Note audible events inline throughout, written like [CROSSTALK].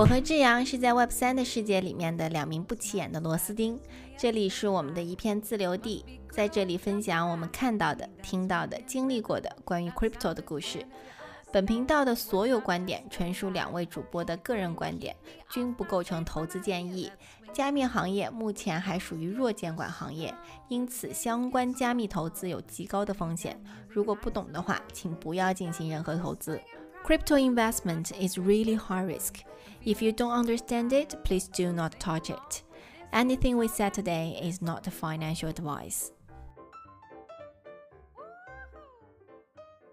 我和志阳是在 Web 三的世界里面的两名不起眼的螺丝钉。这里是我们的一片自留地，在这里分享我们看到的、听到的、经历过的关于 Crypto 的故事。本频道的所有观点纯属两位主播的个人观点，均不构成投资建议。加密行业目前还属于弱监管行业，因此相关加密投资有极高的风险。如果不懂的话，请不要进行任何投资。Crypto investment is really high risk. If you don't understand it, please do not touch it. Anything we said today is not financial advice.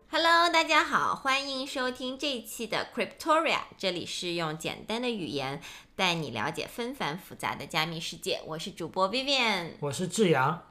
Hello，大家好，欢迎收听这一期的 Cryptoria，这里是用简单的语言带你了解纷繁复杂的加密世界。我是主播 Vivian，我是志阳。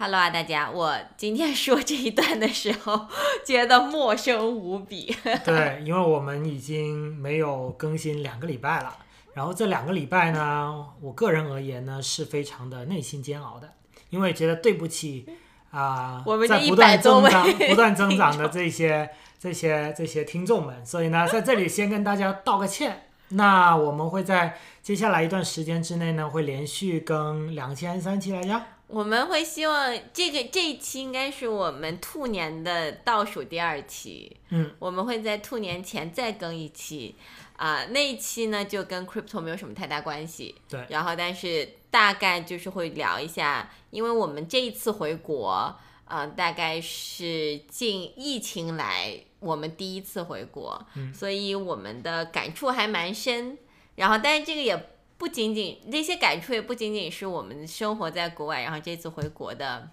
Hello 啊，大家！我今天说这一段的时候，觉得陌生无比。[LAUGHS] 对，因为我们已经没有更新两个礼拜了。然后这两个礼拜呢，我个人而言呢，是非常的内心煎熬的，因为觉得对不起啊，我们在不断增长、不断增长的这些、这些、这些听众们，所以呢，在这里先跟大家道个歉。那我们会在接下来一段时间之内呢，会连续更两期还是三期来着？我们会希望这个这一期应该是我们兔年的倒数第二期，嗯，我们会在兔年前再更一期，啊，那一期呢就跟 crypto 没有什么太大关系，对，然后但是大概就是会聊一下，因为我们这一次回国，呃，大概是近疫情来我们第一次回国，嗯，所以我们的感触还蛮深，然后但是这个也。不仅仅那些感触，也不仅仅是我们生活在国外，然后这次回国的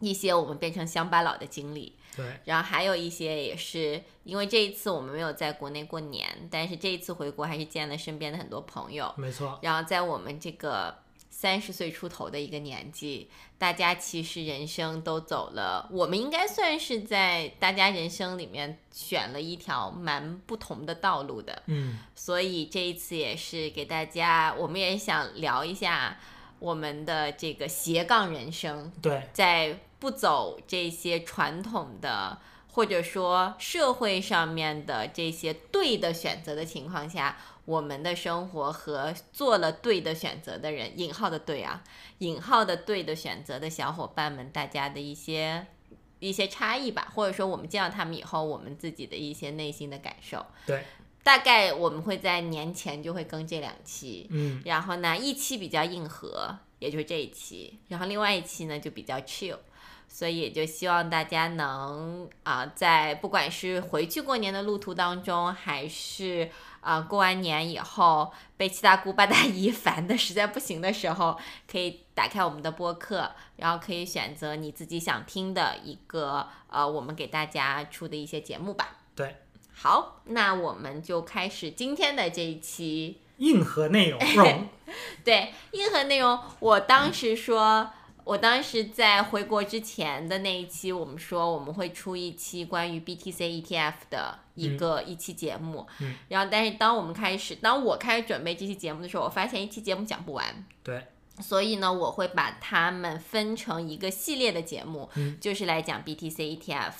一些我们变成乡巴佬的经历。对，然后还有一些也是因为这一次我们没有在国内过年，但是这一次回国还是见了身边的很多朋友。没错。然后在我们这个。三十岁出头的一个年纪，大家其实人生都走了，我们应该算是在大家人生里面选了一条蛮不同的道路的。嗯，所以这一次也是给大家，我们也想聊一下我们的这个斜杠人生。对，在不走这些传统的或者说社会上面的这些对的选择的情况下。我们的生活和做了对的选择的人（引号的对啊，引号的对的选择的小伙伴们），大家的一些一些差异吧，或者说我们见到他们以后，我们自己的一些内心的感受。对，大概我们会在年前就会更这两期，嗯，然后呢，一期比较硬核，也就是这一期，然后另外一期呢就比较 chill。所以也就希望大家能啊，在不管是回去过年的路途当中，还是啊过完年以后被七大姑八大姨 [LAUGHS] 烦的实在不行的时候，可以打开我们的播客，然后可以选择你自己想听的一个呃，我们给大家出的一些节目吧。对，好，那我们就开始今天的这一期硬核内容。[LAUGHS] 对，硬核内容，我当时说。我当时在回国之前的那一期，我们说我们会出一期关于 BTC ETF 的一个一期节目。嗯。然后，但是当我们开始，当我开始准备这期节目的时候，我发现一期节目讲不完。对。所以呢，我会把它们分成一个系列的节目，就是来讲 BTC ETF。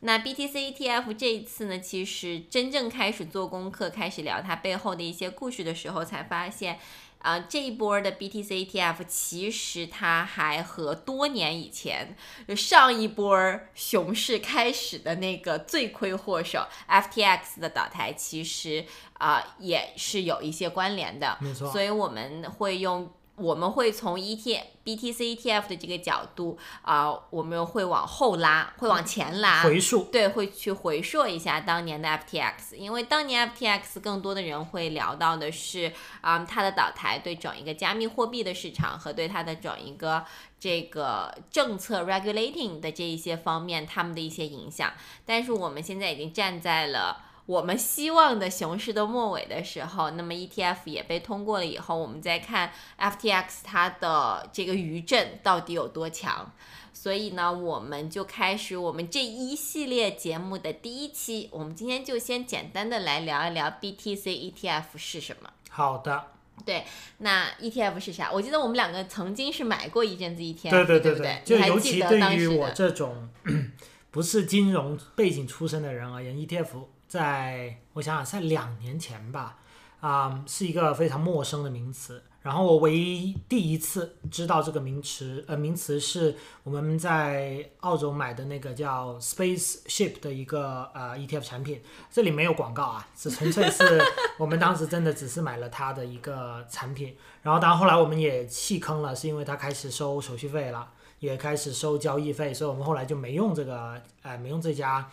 那 BTC ETF 这一次呢，其实真正开始做功课，开始聊它背后的一些故事的时候，才发现。啊，这一波的 BTC ETF 其实它还和多年以前就上一波熊市开始的那个罪魁祸首 FTX 的倒台，其实啊也是有一些关联的。没错，所以我们会用。我们会从 E T B T C E T F 的这个角度啊，我们会往后拉，会往前拉，回溯，对，会去回溯一下当年的 F T X，因为当年 F T X 更多的人会聊到的是啊，它的倒台对整一个加密货币的市场和对它的整一个这个政策 regulating 的这一些方面，他们的一些影响。但是我们现在已经站在了。我们希望的熊市的末尾的时候，那么 ETF 也被通过了以后，我们再看 FTX 它的这个余震到底有多强。所以呢，我们就开始我们这一系列节目的第一期。我们今天就先简单的来聊一聊 BTC ETF 是什么。好的。对，那 ETF 是啥？我记得我们两个曾经是买过一阵子 ETF，对对对对，就尤其对于我这种 [CLEARS THROAT] 不是金融背景出身的人而言，ETF。在我想想，在两年前吧，啊、是一个非常陌生的名词。然后我唯一第一次知道这个名词，呃，名词是我们在澳洲买的那个叫 Spaceship 的一个呃 ETF 产品，这里没有广告啊，是纯粹是 [LAUGHS] 我们当时真的只是买了它的一个产品。然后当然后来我们也弃坑了，是因为它开始收手续费了，也开始收交易费，所以我们后来就没用这个，呃，没用这家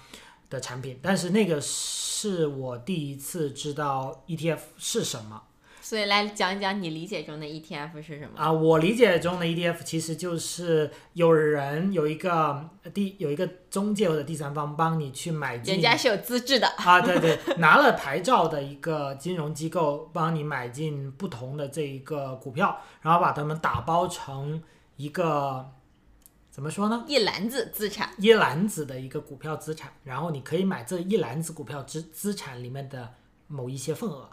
的产品。但是那个是我第一次知道 ETF 是什么。所以来讲一讲你理解中的 ETF 是什么？啊，我理解中的 ETF 其实就是有人有一个第有一个中介或者第三方帮你去买进人家是有资质的，啊，对对，拿了牌照的一个金融机构帮你买进不同的这一个股票，然后把它们打包成一个怎么说呢？一篮子资产。一篮子的一个股票资产，然后你可以买这一篮子股票资资产里面的某一些份额。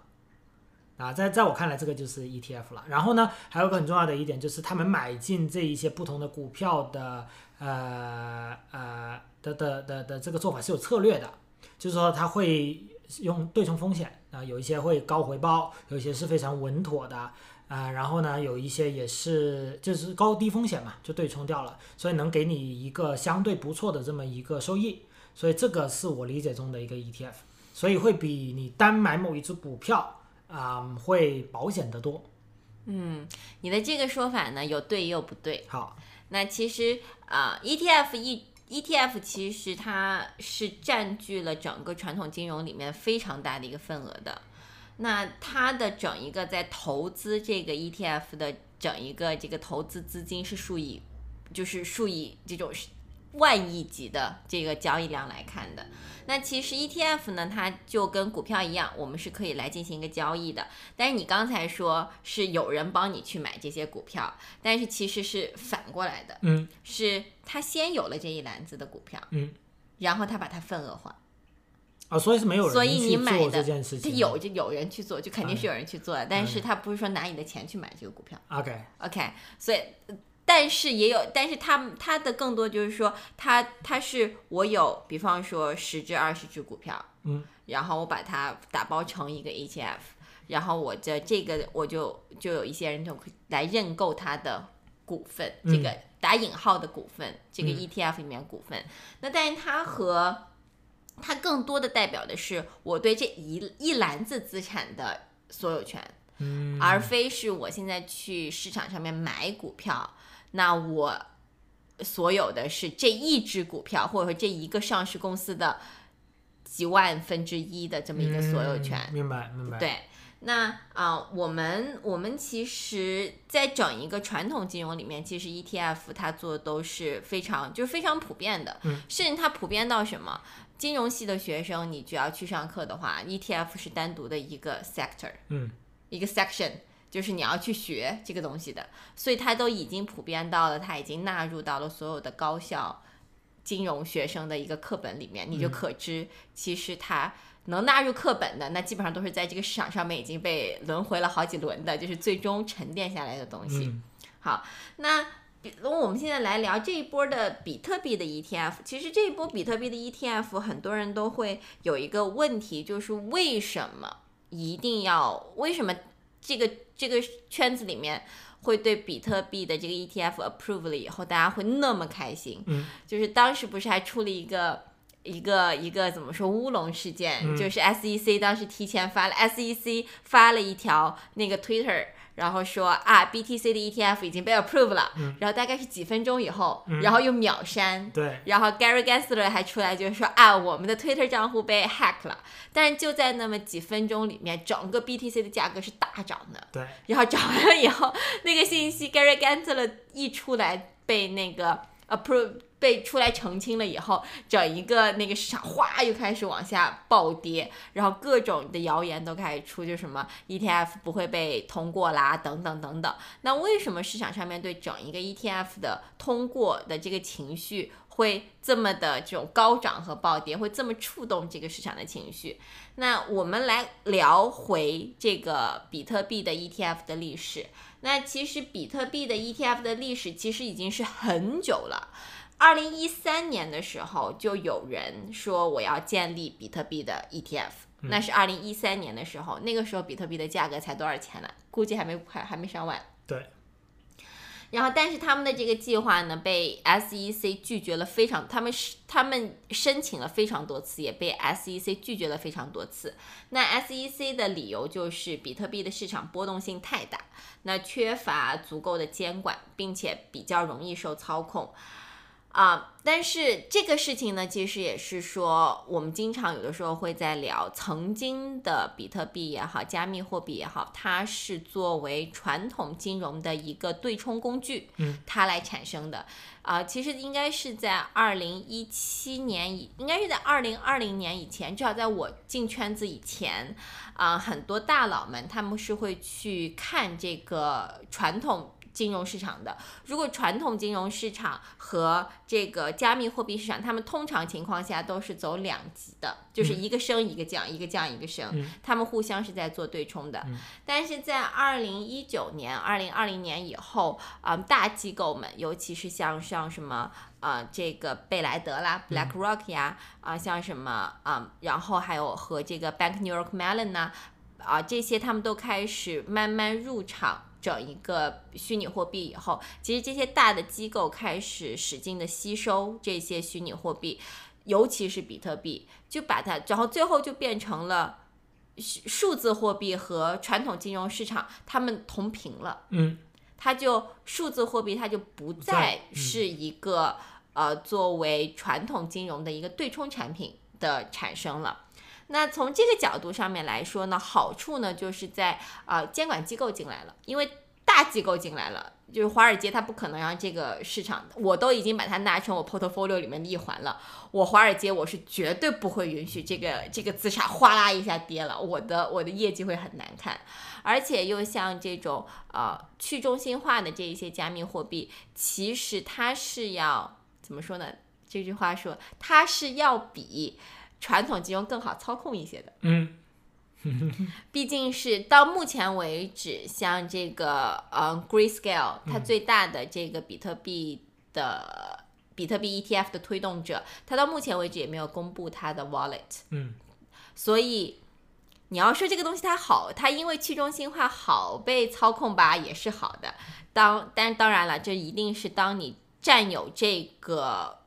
啊，在在我看来，这个就是 ETF 了。然后呢，还有个很重要的一点就是，他们买进这一些不同的股票的，呃呃的的的的这个做法是有策略的，就是说他会用对冲风险啊、有一些会高回报，有一些是非常稳妥的啊、然后呢，有一些也是就是高低风险嘛，就对冲掉了，所以能给你一个相对不错的这么一个收益。所以这个是我理解中的一个 ETF，所以会比你单买某一只股票啊、会保险得多。嗯，你的这个说法呢，有对也有不对。好，那其实啊、e ETF 其实它是占据了整个传统金融里面非常大的一个份额的。那它的整一个在投资这个 ETF 的整一个这个投资资金是数以，就是数以这种万亿级的这个交易量来看的。那其实 ETF 呢，它就跟股票一样，我们是可以来进行一个交易的。但是你刚才说是有人帮你去买这些股票，但是其实是反过来的，嗯是他先有了这一篮子的股票，嗯，然后他把它份额化，啊，所以是没有人所以你去做买的这件事情。这有就有人去做，就肯定是有人去做的，但是嗯他不是说拿你的钱去买这个股票。OK，OK，所以，但是也有，但是他他的更多就是说，他他是我有，比方说十只、二十只股票，嗯，然后我把它打包成一个 ETF，然后我的这个我就就有一些人就会来认购他的股份，这嗯个打引号的股份，这个嗯 ETF 里面股份，那但是它和它更多的代表的是我对这一一篮子资产的所有权。嗯，而非是我现在去市场上面买股票，那我所有的是这一只股票，或者说这一个上市公司的几万分之一的这么一个所有权。嗯明白明白。，对，那啊、我们我们其实，在整一个传统金融里面，其实 ETF 它做的都是非常就是非常普遍的，嗯甚至它普遍到什么？金融系的学生，你就要去上课的话，ETF 是单独的一个 sector，嗯。一个 section，就是你要去学这个东西的，所以它都已经普遍到了，它已经纳入到了所有的高校金融学生的一个课本里面，你就嗯可知，其实它能纳入课本的，那基本上都是在这个市场上面已经被轮回了好几轮的，就是最终沉淀下来的东西。嗯。好，那我们现在来聊这一波的比特币的 ETF。其实这一波比特币的 ETF，很多人都会有一个问题，就是为什么一定要为什么这个这个圈子里面会对比特币的这个 ETF approve 了以后，大家会那么开心？嗯，就是当时不是还出了一个。一个一个怎么说乌龙事件，嗯就是 SEC 当时提前发了，SEC 发了一条那个 Twitter，然后说啊 BTC 的 ETF 已经被 approve 了，嗯。然后大概是几分钟以后，嗯。然后又秒删，对，然后 Gary Gensler 还出来就是说啊，我们的 Twitter 账户被 hack 了，但是就在那么几分钟里面，整个 BTC 的价格是大涨的。对，然后涨完了以后，那个信息 Gary Gensler 一出来被那个 approve 被出来澄清了以后，整一个那个市场哗又开始往下暴跌，然后各种的谣言都开始出，就什么 ETF 不会被通过啦，等等等等。那为什么市场上面对整一个 ETF 的通过的这个情绪会这么的这种高涨和暴跌，会这么触动这个市场的情绪？那我们来聊回这个比特币的 ETF 的历史。那其实比特币的 ETF 的历史其实已经是很久了。二零一三年的时候，就有人说我要建立比特币的 ETF，那是二零一三年的时候，那个时候比特币的价格才多少钱呢？估计还没还还没上万。对。然后，但是他们的这个计划呢，被 SEC 拒绝了非常，他们是他们申请了非常多次，也被 SEC 拒绝了非常多次。那 SEC 的理由就是比特币的市场波动性太大，那缺乏足够的监管，并且比较容易受操控。啊，但是这个事情呢，其实也是说，我们经常有的时候会在聊，曾经的比特币也好，加密货币也好，它是作为传统金融的一个对冲工具，嗯，它来产生的。啊，其实应该是在二零一七年以，应该是在二零二零年以前，至少在我进圈子以前，啊，很多大佬们他们是会去看这个传统。金融市场的，如果传统金融市场和这个加密货币市场，他们通常情况下都是走两级的，就是一个升一个降，一个降一个升，他们互相是在做对冲的。但是在二零一九年、二零二零年以后，啊，大机构们，尤其是像像什么啊，这个贝莱德啦、BlackRock 呀，啊，像什么啊，然后还有和这个 Bank New York Mellon 呐，啊，这些他们都开始慢慢入场。整一个虚拟货币以后，其实这些大的机构开始使劲的吸收这些虚拟货币，尤其是比特币，就把它，然后最后就变成了数字货币和传统金融市场它们同频了。嗯，它就数字货币它就不再是一个呃作为传统金融的一个对冲产品的产生了。那从这个角度上面来说呢，好处呢就是在啊监管机构进来了，因为大机构进来了，就是华尔街它不可能让这个市场，我都已经把它纳成我 portfolio 里面的一环了，我华尔街我是绝对不会允许这个这个资产哗啦一下跌了，我的我的业绩会很难看，而且又像这种呃去中心化的这一些加密货币，其实它是要怎么说呢？这句话说它是要比。传统金融更好操控一些的，嗯，[LAUGHS] 毕竟是到目前为止，像这个呃，Grayscale，它最大的这个比特币的比特币 ETF 的推动者，它到目前为止也没有公布它的 wallet，嗯，所以你要说这个东西它好，它因为去中心化好被操控吧，也是好的。当但当然了，这一定是当你占有这个。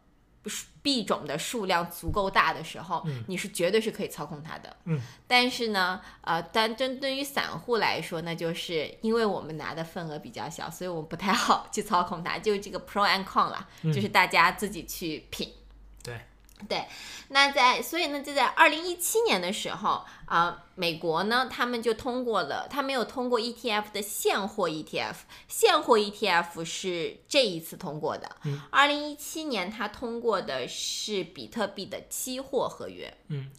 币种的数量足够大的时候，你是绝对是可以操控它的。嗯，但是呢，呃，但针对于散户来说，那就是因为我们拿的份额比较小，所以我们不太好去操控它。就是这个 pro and con 了，就是大家自己去品。对。对，那在所以呢，就在二零一七年的时候啊，美国呢，他们就通过了，他没有通过 ETF 的现货 ETF，现货 ETF 是这一次通过的。二零一七年他通过的是比特币的期货合约。嗯，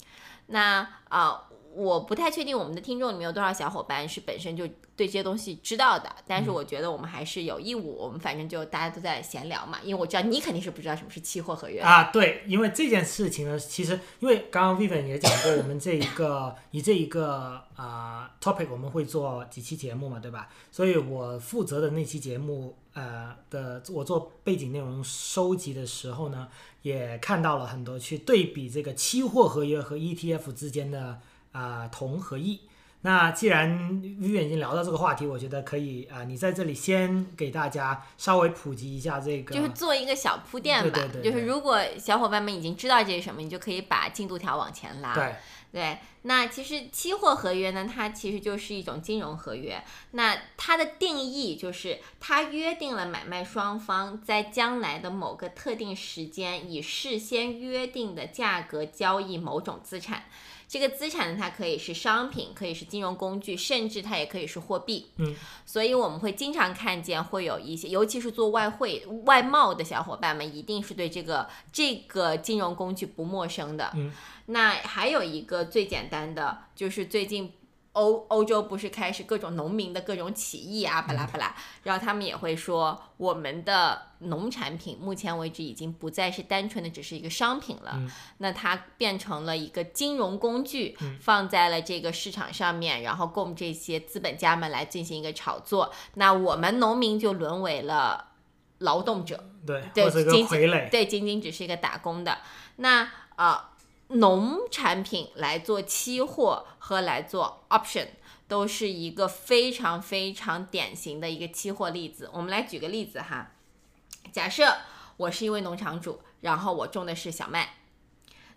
那啊。我不太确定我们的听众里面有多少小伙伴是本身就对这些东西知道的，但是我觉得我们还是有义务，我们反正就大家都在闲聊嘛，因为我知道你肯定是不知道什么是期货合约啊。对，因为这件事情呢，其实因为刚刚 Vivian 也讲过，我们这一个以这一个啊 topic 我们会做几期节目嘛，对吧？所以我负责的那期节目呃的，我做背景内容收集的时候呢，也看到了很多去对比这个期货合约和 ETF 之间的。啊，同和异。那既然 Vivi 已经聊到这个话题，我觉得可以啊，你在这里先给大家稍微普及一下这个，就是做一个小铺垫吧。就是如果小伙伴们已经知道这是什么，你就可以把进度条往前拉。对对，那其实期货合约呢，它其实就是一种金融合约。那它的定义就是它约定了买卖双方在将来的某个特定时间，以事先约定的价格交易某种资产。这个资产呢，它可以是商品，可以是金融工具，甚至它也可以是货币。嗯，所以我们会经常看见会有一些，尤其是做外汇、外贸的小伙伴们，一定是对这个这个金融工具不陌生的。嗯，那还有一个最简单的，就是最近。欧欧洲不是开始各种农民的各种起义啊，巴拉巴拉，然后他们也会说，我们的农产品目前为止已经不再是单纯的只是一个商品了，那它变成了一个金融工具，放在了这个市场上面，然后供这些资本家们来进行一个炒作，那我们农民就沦为了劳动者，对，对，或者一个傀儡，对，仅仅只是一个打工的，那啊。农产品来做期货和来做 option，都是一个非常非常典型的一个期货例子。我们来举个例子哈，假设我是一位农场主，然后我种的是小麦。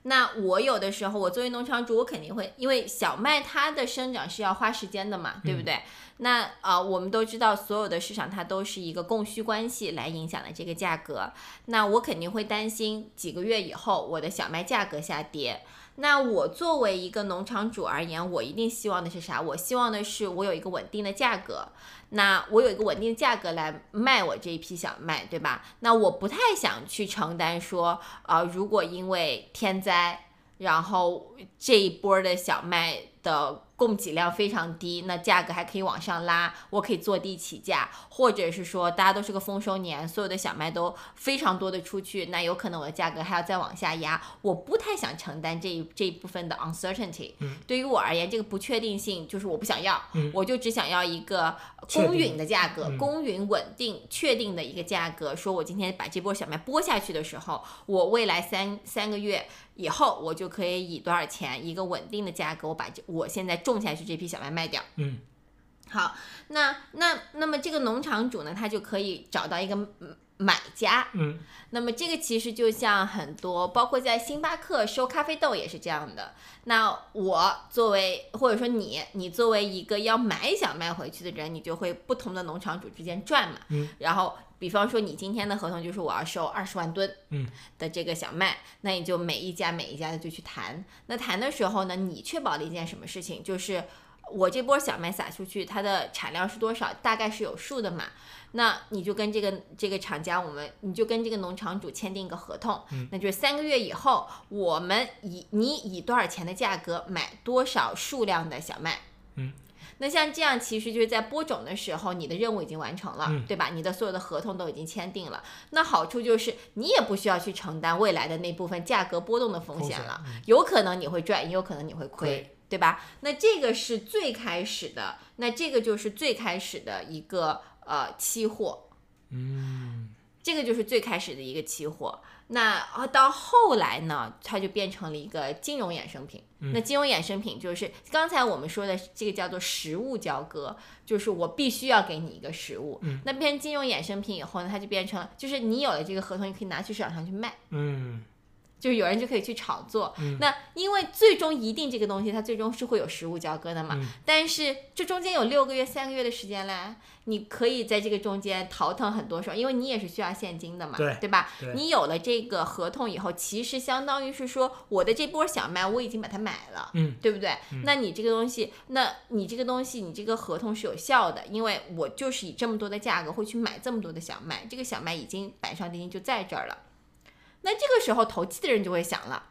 那我有的时候，我作为农场主，我肯定会，因为小麦它的生长是要花时间的嘛，对不对？那呃，我们都知道，所有的市场它都是一个供需关系来影响的这个价格。那我肯定会担心几个月以后我的小麦价格下跌。那我作为一个农场主而言，我一定希望的是啥？我希望的是我有一个稳定的价格。那我有一个稳定的价格来卖我这一批小麦，对吧？那我不太想去承担说，啊，如果因为天灾，然后这一波的小麦的。供给量非常低，那价格还可以往上拉，我可以坐地起价，或者是说大家都是个丰收年，所有的小麦都非常多的出去，那有可能我的价格还要再往下压，我不太想承担这一这一部分的 uncertainty。嗯，对于我而言，这个不确定性就是我不想要，嗯，我就只想要一个公允的价格，公允稳定确定的一个价格。说我今天把这波小麦播下去的时候，我未来三三个月。以后我就可以以多少钱一个稳定的价格，我把这我现在种下去这批小麦卖掉。嗯，好，那那那么这个农场主呢，他就可以找到一个买家。嗯，那么这个其实就像很多，包括在星巴克收咖啡豆也是这样的。那我作为或者说你，你作为一个要买小麦回去的人，你就会不同的农场主之间转嘛。嗯，然后。比方说，你今天的合同就是我要收二十万吨，的这个小麦，那你就每一家每一家的就去谈。那谈的时候呢，你确保了一件什么事情？就是我这波小麦撒出去，它的产量是多少，大概是有数的嘛。那你就跟这个这个厂家，我们你就跟这个农场主签订一个合同，那就是三个月以后，我们以你以多少钱的价格买多少数量的小麦，嗯。那像这样，其实就是在播种的时候，你的任务已经完成了，对吧？你的所有的合同都已经签订了。那好处就是你也不需要去承担未来的那部分价格波动的风险了。有可能你会赚，也有可能你会亏，对吧？那这个是最开始的，那这个就是最开始的一个呃期货，嗯，这个就是最开始的一个期货。那到后来呢，它就变成了一个金融衍生品。那金融衍生品就是刚才我们说的这个叫做实物交割，就是我必须要给你一个实物。那变成金融衍生品以后呢，它就变成就是你有了这个合同，你可以拿去市场上去卖。嗯。就是有人就可以去炒作，那因为最终一定这个东西它最终是会有实物交割的嘛，但是这中间有六个月、三个月的时间嘞，你可以在这个中间淘腾很多手，因为你也是需要现金的嘛，对对吧？你有了这个合同以后，其实相当于是说我的这波小麦我已经把它买了，嗯，对不对？那你这个东西，那你这个东西，你这个合同是有效的，因为我就是以这么多的价格会去买这么多的小麦，这个小麦已经板上钉钉就在这儿了。那这个时候，投机的人就会想了，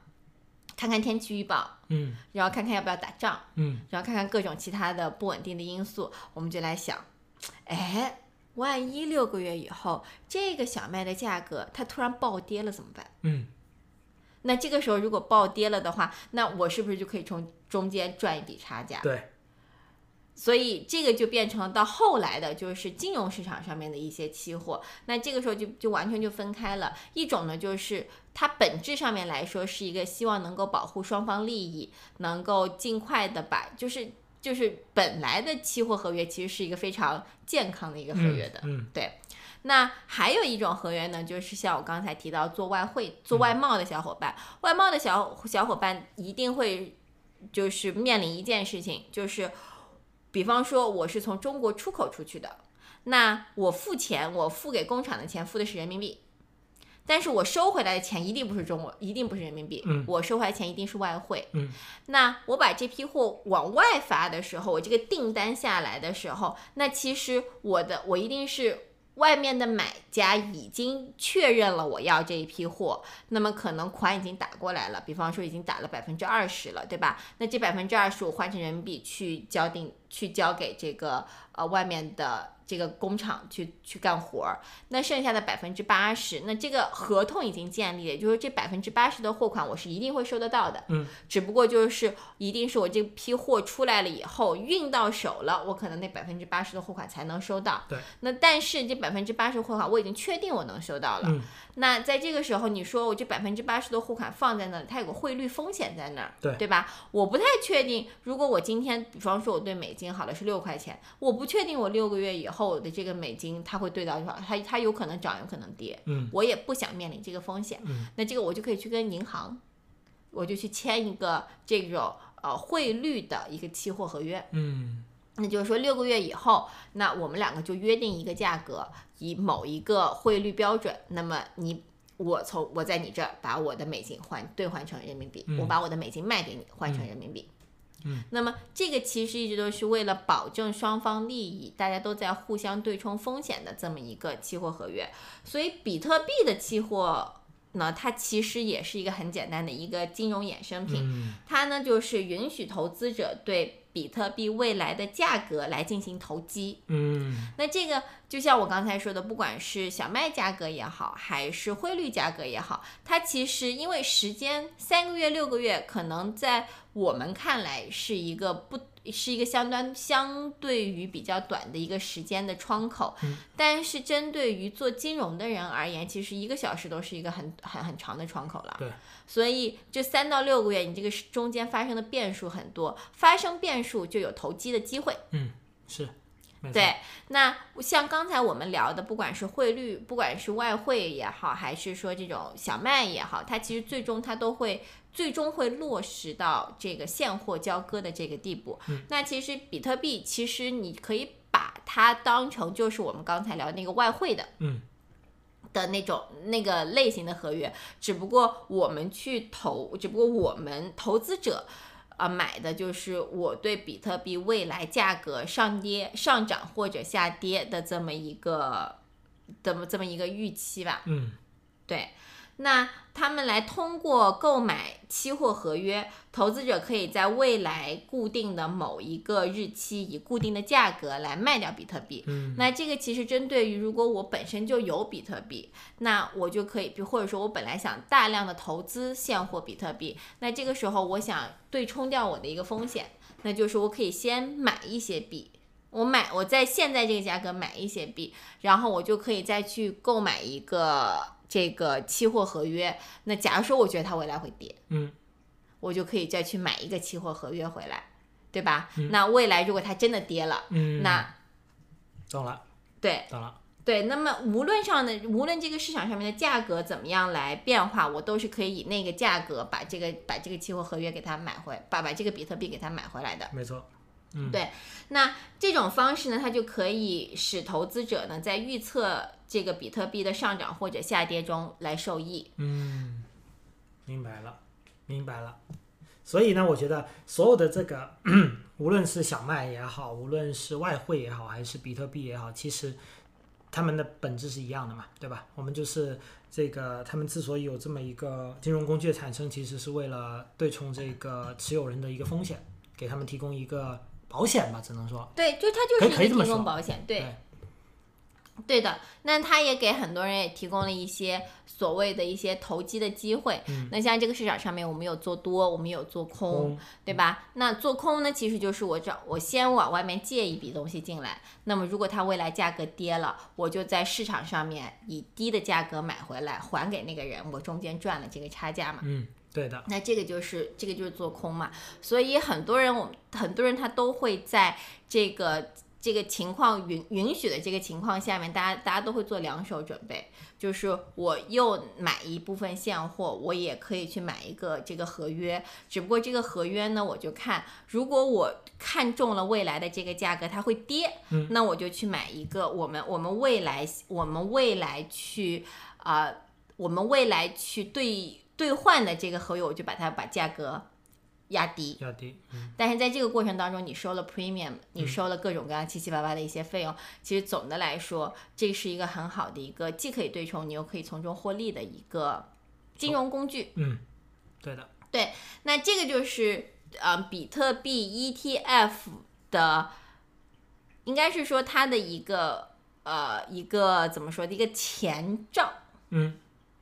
看看天气预报，嗯，然后看看要不要打仗，嗯，然后看看各种其他的不稳定的因素，我们就来想，哎，万一六个月以后这个小麦的价格它突然暴跌了怎么办？嗯，那这个时候如果暴跌了的话，那我是不是就可以从中间赚一笔差价？对。所以这个就变成了到后来的，就是金融市场上面的一些期货。那这个时候就就完全就分开了。一种呢，就是它本质上面来说是一个希望能够保护双方利益，能够尽快的把，就是就是本来的期货合约其实是一个非常健康的一个合约的。嗯，对。那还有一种合约呢，就是像我刚才提到做外汇、做外贸的小伙伴，外贸的小小伙伴一定会就是面临一件事情，就是。比方说，我是从中国出口出去的，那我付钱，我付给工厂的钱付的是人民币，但是我收回来的钱一定不是中国，一定不是人民币，嗯，我收回来钱一定是外汇，嗯，那我把这批货往外发的时候，我这个订单下来的时候，那其实我的我一定是。外面的买家已经确认了我要这一批货，那么可能款已经打过来了，比方说已经打了百分之二十了，对吧？那这百分之二十我换成人民币去交定，去交给这个呃外面的。这个工厂去去干活儿，那剩下的百分之八十，那这个合同已经建立，也就是这百分之八十的货款我是一定会收得到的。嗯，只不过就是一定是我这批货出来了以后运到手了，我可能那百分之八十的货款才能收到。对，那但是这百分之八十货款我已经确定我能收到了。嗯，那在这个时候，你说我这百分之八十的货款放在那里，它有个汇率风险在那儿，对对吧？我不太确定，如果我今天，比方说我对美金好了是六块钱，我不确定我六个月以后的这个美金它会兑到多少，它它有可能涨，有可能跌，嗯我也不想面临这个风险，嗯那这个我就可以去跟银行，我就去签一个这种呃汇率的一个期货合约，嗯那就是说六个月以后，那我们两个就约定一个价格，以某一个汇率标准。那么你我从我在你这儿把我的美金换兑换成人民币，嗯我把我的美金卖给你换成人民币。嗯，那么这个其实一直都是为了保证双方利益，大家都在互相对冲风险的这么一个期货合约。所以比特币的期货呢，它其实也是一个很简单的一个金融衍生品。嗯它呢就是允许投资者对比特币未来的价格来进行投机。嗯那这个就像我刚才说的，不管是小麦价格也好，还是汇率价格也好，它其实因为时间三个月、六个月，可能在我们看来是一个不是一个相当相对于比较短的一个时间的窗口，嗯但是针对于做金融的人而言，其实一个小时都是一个很很很长的窗口了。对，所以这三到六个月，你这个中间发生的变数很多，发生变数就有投机的机会。嗯是，对，那像刚才我们聊的，不管是汇率，不管是外汇也好，还是说这种小麦也好，它其实最终它都会最终会落实到这个现货交割的这个地步。嗯那其实比特币，其实你可以把它当成就是我们刚才聊的那个外汇的。嗯的那种那个类型的合约，只不过我们去投，只不过我们投资者。啊，买的就是我对比特币未来价格上跌、上涨或者下跌的这么一个，这么这么一个预期吧。嗯对，那他们来通过购买期货合约，投资者可以在未来固定的某一个日期，以固定的价格来卖掉比特币。嗯那这个其实针对于如果我本身就有比特币，那我就可以，比或者说我本来想大量的投资现货比特币，那这个时候我想对冲掉我的一个风险，那就是我可以先买一些币。我买我在现在这个价格买一些币，然后我就可以再去购买一个这个期货合约。那假如说我觉得它未来会跌，嗯我就可以再去买一个期货合约回来，对吧？嗯那未来如果它真的跌了，嗯，那懂了对懂了，对，那么无论上的无论这个市场上面的价格怎么样来变化，我都是可以以那个价格把这个把这个期货合约给它买回，把把这个比特币给它买回来的。没错，嗯对那这种方式呢，它就可以使投资者呢在预测这个比特币的上涨或者下跌中来受益。嗯，明白了，明白了。所以呢，我觉得所有的这个，无论是小麦也好，无论是外汇也好，还是比特币也好，其实他们的本质是一样的嘛，对吧？我们就是这个，他们之所以有这么一个金融工具的产生，其实是为了对冲这个持有人的一个风险，给他们提供一个保险吧，只能说。对，就它就是一个提供可以这么说保险，对。对对的，那它也给很多人也提供了一些所谓的一些投机的机会。嗯那像这个市场上面，我们有做多，我们有做空，空对吧？那做空呢，其实就是我找我先往外面借一笔东西进来，那么如果它未来价格跌了，我就在市场上面以低的价格买回来，还给那个人，我中间赚了这个差价嘛。嗯，对的，那这个就是这个就是做空嘛，所以很多人我们很多人他都会在这个这个情况允允许的这个情况下面，大家大家都会做两手准备，就是我又买一部分现货，我也可以去买一个这个合约，只不过这个合约呢，我就看如果我看中了未来的这个价格它会跌，嗯。那我就去买一个我们我们未来我们未来去啊、呃我们未来去兑兑换的这个合约，我就把它把价格压低。压低，嗯但是在这个过程当中，你收了 premium，你收了各种各样七七八八的一些费用，其实总的来说，这是一个很好的一个既可以对冲，你又可以从中获利的一个金融工具。嗯，对的，对那这个就是呃比特币 ETF 的，应该是说它的一个呃一个怎么说的一个前兆。嗯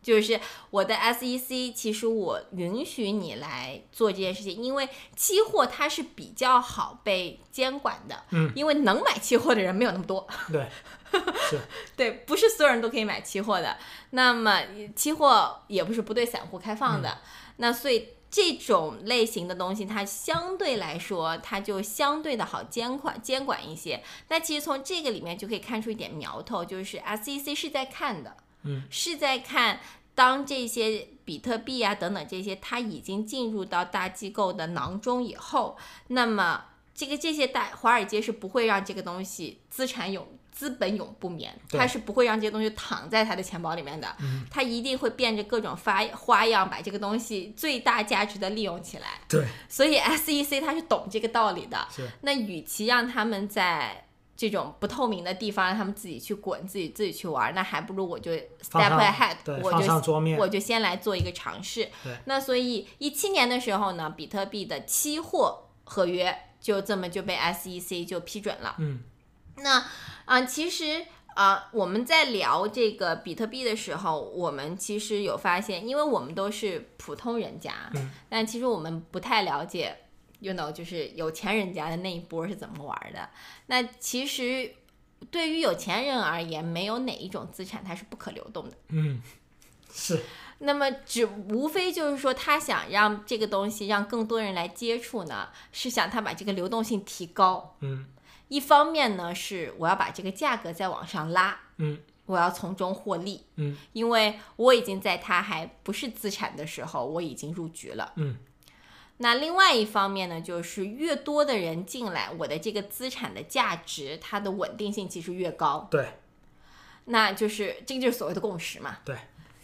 就是我的 SEC，其实我允许你来做这件事情，因为期货它是比较好被监管的，嗯，因为能买期货的人没有那么多，对，[LAUGHS] 是，对，不是所有人都可以买期货的。那么期货也不是不对散户开放的，那所以这种类型的东西，它相对来说，它就相对的好监管监管一些。那其实从这个里面就可以看出一点苗头，就是 SEC 是在看的。嗯，是在看当这些比特币啊等等这些，它已经进入到大机构的囊中以后，那么这个这些大华尔街是不会让这个东西资产永资本永不眠，对它是不会让这些东西躺在它的钱包里面的，嗯它一定会变着各种发花样把这个东西最大价值的利用起来。对，所以 SEC 它是懂这个道理的。是，那与其让他们在这种不透明的地方让他们自己去滚，自己自己去玩，那还不如我就 step ahead，我就我就先来做一个尝试。对，那所以一七年的时候呢，比特币的期货合约就这么就被 SEC 就批准了。嗯，那啊、其实啊、我们在聊这个比特币的时候，我们其实有发现，因为我们都是普通人家，嗯但其实我们不太了解，you know，就是有钱人家的那一波是怎么玩的。那其实对于有钱人而言，没有哪一种资产它是不可流动的。嗯，是，那么只无非就是说，他想让这个东西让更多人来接触呢，是想他把这个流动性提高。嗯一方面呢，是我要把这个价格再往上拉，嗯我要从中获利，嗯因为我已经在它还不是资产的时候，我已经入局了。嗯那另外一方面呢，就是越多的人进来，我的这个资产的价值，它的稳定性其实越高。对那就是这个就是所谓的共识嘛。对。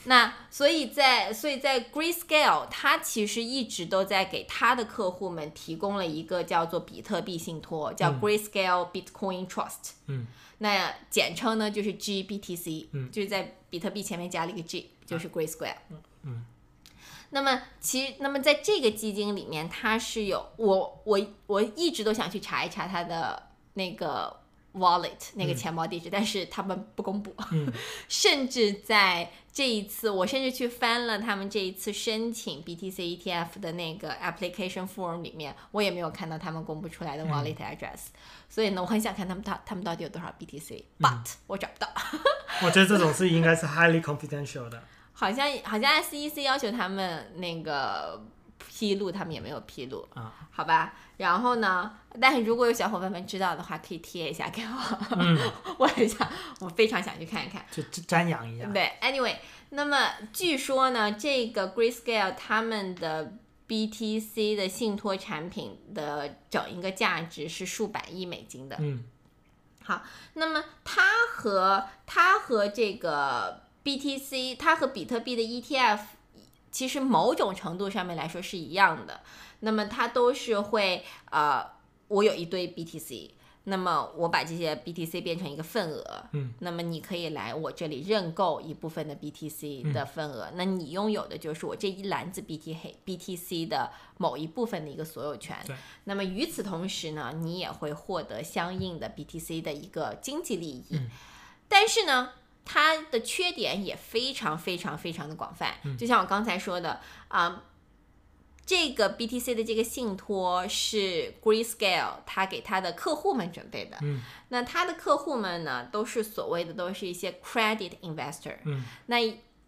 那所以在所以在 Grayscale，它其实一直都在给它的客户们提供了一个叫做比特币信托，叫嗯 Grayscale Bitcoin Trust。嗯那简称呢就是 GBTC，嗯就是在比特币前面加了一个 G，就是 Grayscale 嗯。嗯那么其实那么在这个基金里面，它是有我我我一直都想去查一查它的那个 wallet 那个钱包地址，但是他们不公布。嗯 [LAUGHS] 甚至在这一次，我甚至去翻了他们这一次申请 BTC ETF 的那个 application form 里面，我也没有看到他们公布出来的 wallet address。所以呢，我很想看他们到他们到底有多少 BTC，but、我找不到。[LAUGHS] 我觉得这种事应该是 highly confidential 的。好像好像 SEC 要求他们那个披露，他们也没有披露，啊好吧？然后呢，但是如果有小伙伴们知道的话，可以贴一下给我，嗯，[LAUGHS] 我很想，我非常想去看一看。就瞻仰一下。对，anyway，那么据说呢，这个 Grayscale 他们的 BTC 的信托产品的整一个价值是数百亿美金的。嗯好，那么它和它和这个 BTC，它和比特币的 ETF，其实某种程度上面来说是一样的。那么它都是会呃，我有一堆 BTC，那么我把这些 BTC 变成一个份额，嗯，那么你可以来我这里认购一部分的 BTC 的份额，那你拥有的就是我这一篮子 BTC 的某一部分的一个所有权。那么与此同时呢，你也会获得相应的 BTC 的一个经济利益。嗯但是呢，它的缺点也非常非常非常的广泛，嗯。就像我刚才说的啊。这个 BTC 的这个信托是 Grayscale 他给他的客户们准备的，嗯。那他的客户们呢，都是所谓的都是一些 credit investor，嗯。那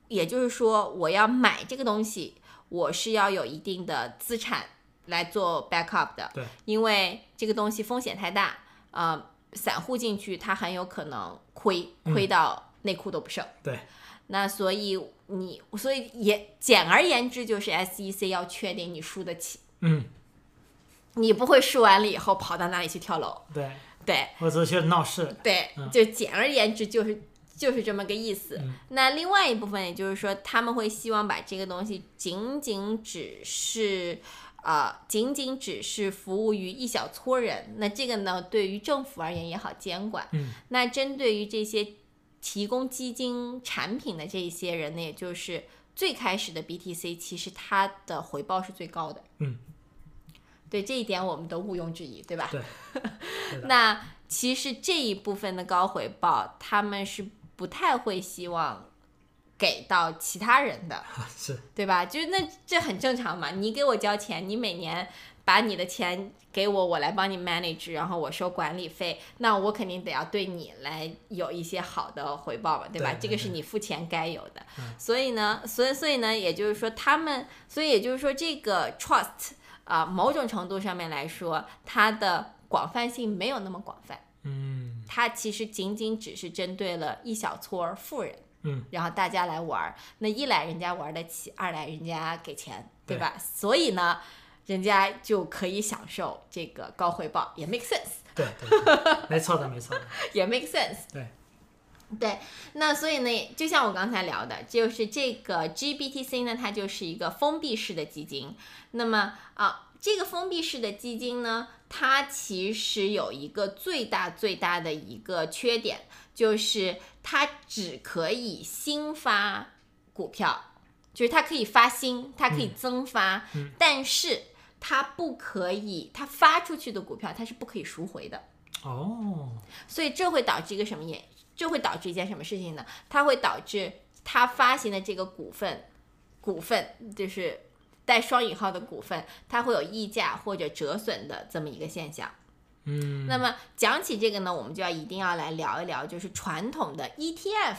也就是说，我要买这个东西，我是要有一定的资产来做 backup 的，对，因为这个东西风险太大，呃，散户进去他很有可能亏，亏到内裤都不剩。对，那所以你，所以也简而言之，就是 SEC 要确定你输得起，嗯你不会输完了以后跑到哪里去跳楼。对，对或者去闹事。对，就简而言之就是就是这么个意思。嗯那另外一部分，也就是说，他们会希望把这个东西仅仅只是。呃，仅仅只是服务于一小撮人，那这个呢，对于政府而言也好监管。嗯那针对于这些提供基金产品的这一些人呢，也就是最开始的 BTC，其实它的回报是最高的。嗯，对这一点我们都毋庸置疑，对吧？对对 [LAUGHS] 那其实这一部分的高回报，他们是不太会希望给到其他人的，[LAUGHS] 是对吧？就是那这很正常嘛。你给我交钱，你每年把你的钱给我，我来帮你 manage，然后我收管理费，那我肯定得要对你来有一些好的回报嘛，对吧？对这个是你付钱该有的。所以呢，所以所以呢，也就是说他们，所以也就是说这个 trust 啊、某种程度上面来说，它的广泛性没有那么广泛。嗯它其实仅仅只是针对了一小撮儿富人，嗯，然后大家来玩儿。那一来人家玩得起，二来人家给钱，对对吧？所以呢，人家就可以享受这个高回报，也 make sense，对对对，没错的没错的，[LAUGHS] 也 make sense。对对，那所以呢，就像我刚才聊的，就是这个 GBTC 呢，它就是一个封闭式的基金。那么啊，这个封闭式的基金呢，它其实有一个最大最大的一个缺点，就是它只可以新发股票，就是它可以发新，它可以增发，嗯但是它不可以，它发出去的股票它是不可以赎回的。哦，所以这会导致一个什么也，这会导致一件什么事情呢？它会导致它发行的这个股份，股份就是带双引号的股份，它会有溢价或者折损的这么一个现象。嗯那么讲起这个呢，我们就要一定要来聊一聊，就是传统的 ETF。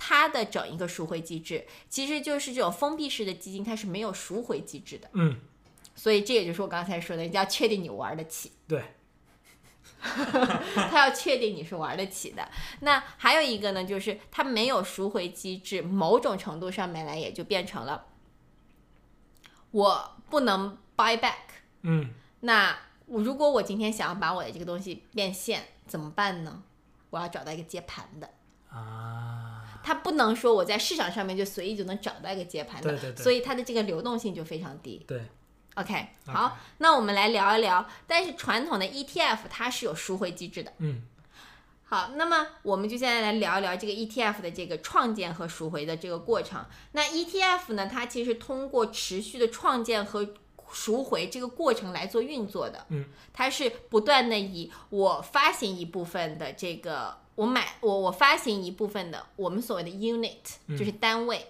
它的整一个赎回机制，其实就是这种封闭式的基金，它是没有赎回机制的。嗯所以这也就是我刚才说的，你要确定你玩得起。对，[LAUGHS] 他要确定你是玩得起的。那还有一个呢，就是他没有赎回机制，某种程度上面来也就变成了我不能 buy back。嗯那我如果我今天想要把我的这个东西变现，怎么办呢？我要找到一个接盘的。啊，他不能说我在市场上面就随意就能找到一个接盘的，对对对所以它的这个流动性就非常低。对，OK，好那我们来聊一聊。但是传统的 ETF 它是有赎回机制的。嗯好，那么我们就现在来聊一聊这个 ETF 的这个创建和赎回的这个过程。那 ETF 呢，它其实通过持续的创建和赎回这个过程来做运作的。嗯，它是不断的以我发行一部分的这个，我买我我发行一部分的我们所谓的 unit，就是单位。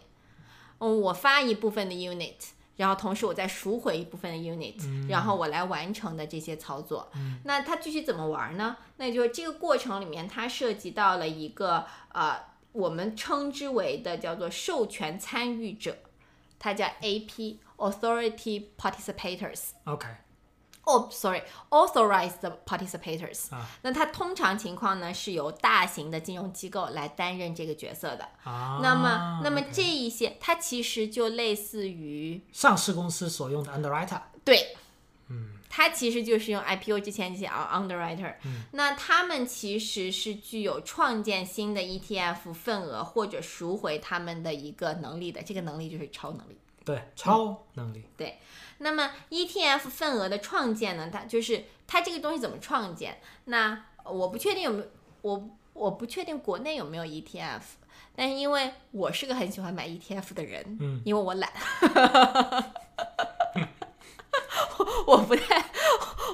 嗯，我发一部分的 unit，然后同时我再赎回一部分的 unit，、然后我来完成的这些操作。那它具体怎么玩呢？那就是这个过程里面，它涉及到了一个呃，我们称之为的叫做授权参与者，它叫 AP（Authority Participators）。，OK，哦、s o r r y a u t h o r i z e d participators。啊那它通常情况呢是由大型的金融机构来担任这个角色的。啊，那么，那么这一些，它其实就类似于上市公司所用的 underwriter，对，嗯，它其实就是用 IPO 之前这些 underwriter，、那他们其实是具有创建新的 ETF 份额或者赎回他们的一个能力的，这个能力就是超能力。对，超能力，那么 ETF 份额的创建呢，它就是它这个东西怎么创建？那我不确定有没有我我不确定国内有没有 ETF，但是因为我是个很喜欢买 ETF 的人，嗯，因为我懒，[LAUGHS] 我不太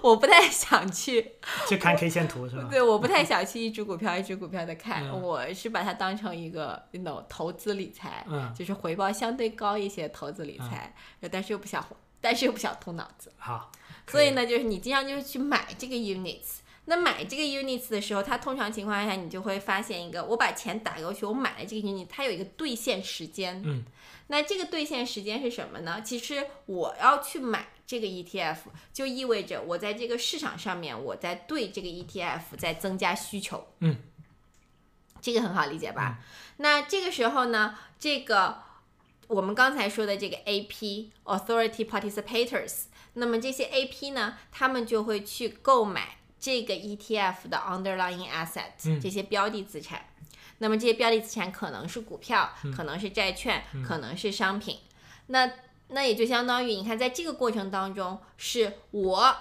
我不太想去，去看 K 线图是吧？对，我不太想去一只股票一只股票的看，嗯。我是把它当成一个那种投资理财，嗯。就是回报相对高一些投资理财，但是又不想但是又不想动脑子。好，所以呢，就是你经常就是去买这个 units。那买这个 units 的时候，它通常情况下你就会发现一个，我把钱打过去，我买了这个 unit，它有一个兑现时间。嗯，那这个兑现时间是什么呢？其实我要去买这个 ETF，就意味着我在这个市场上面，我在对这个 ETF 在增加需求。嗯，这个很好理解吧？那这个时候呢，这个我们刚才说的这个 AP Authority Participators，那么这些 AP 呢，他们就会去购买这个 ETF 的 underlying asset，、嗯。这些标的资产。那么这些标的资产可能是股票，可能是债券，可能是商品。那那也就相当于，你看，在这个过程当中，是我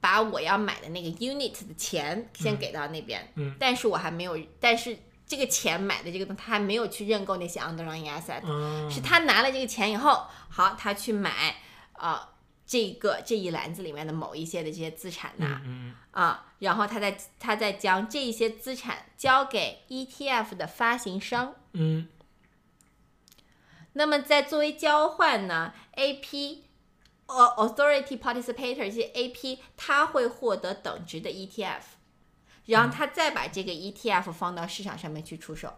把我要买的那个 unit 的钱先给到那边，嗯。但是我还没有，但是这个钱买的这个东西，他还没有去认购那些 underlying asset，、嗯，是他拿了这个钱以后，好，他去买呃这个这一篮子里面的某一些的这些资产呐、嗯啊，然后他再他再将这一些资产交给 ETF 的发行商，嗯。那么在作为交换呢，AP 呃 authority participator 这些 AP 它会获得等值的 ETF，然后他再把这个 ETF 放到市场上面去出售。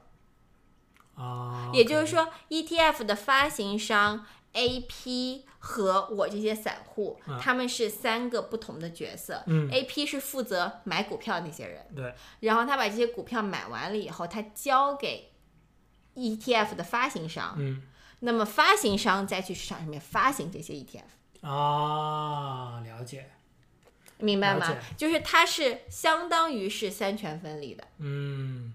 啊，也就是说，ETF 的发行商 AP 和我这些散户，嗯。他们是三个不同的角色。嗯。AP 是负责买股票那些人，对，然后他把这些股票买完了以后，他交给 ETF 的发行商，嗯。那么发行商再去市场上面发行这些 ETF，啊，了解，明白吗？就是它是相当于是三权分立的。嗯，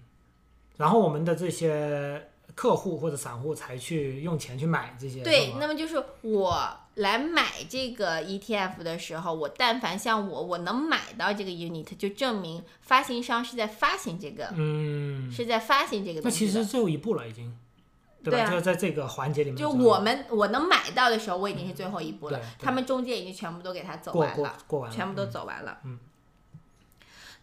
然后我们的这些客户或者散户才去用钱去买这些，对那么就是我来买这个 ETF 的时候，我但凡像我，我能买到这个 unit，就证明发行商是在发行这个，嗯，是在发行这个那东西那。其实最后一步了已经，对吧？对啊就在这个环节里面，就我们我能买到的时候，我已经是最后一步了他们中间已经全部都给他走完了，过完了，全部都嗯走完了。嗯。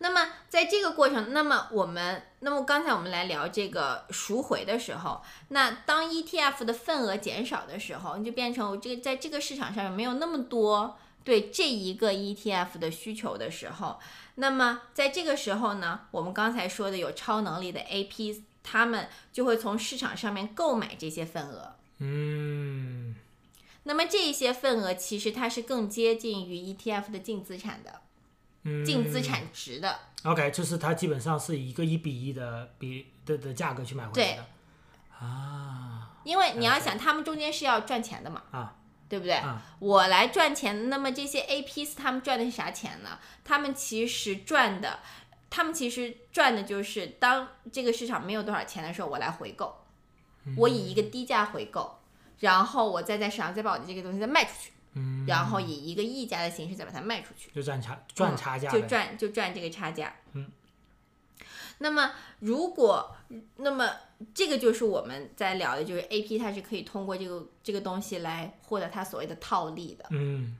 那么在这个过程，那么我们，那么刚才我们来聊这个赎回的时候，那当 ETF 的份额减少的时候，你就变成我这个在这个市场上面没有那么多对这一个 ETF 的需求的时候，那么在这个时候呢，我们刚才说的有超能力的 AP，他们就会从市场上面购买这些份额。嗯，那么这一些份额其实它是更接近于 ETF 的净资产的、嗯净资产值的。OK，就是它基本上是一个一比一的比的的价格去买回来的啊因为你要想，他们中间是要赚钱的嘛，啊对不对？啊我来赚钱，那么这些 APs 他们赚的是啥钱呢？他们其实赚的，他们其实赚的就是当这个市场没有多少钱的时候，我来回购，我以一个低价回购，然后我再在市场再把我的这个东西再卖出去，嗯，然后以一个溢价的形式再把它卖出去。就赚差赚差价嗯就，赚就赚这个差价。嗯。那么，如果那么这个就是我们在聊的，就是 A P 它是可以通过这个这个东西来获得它所谓的套利的。嗯，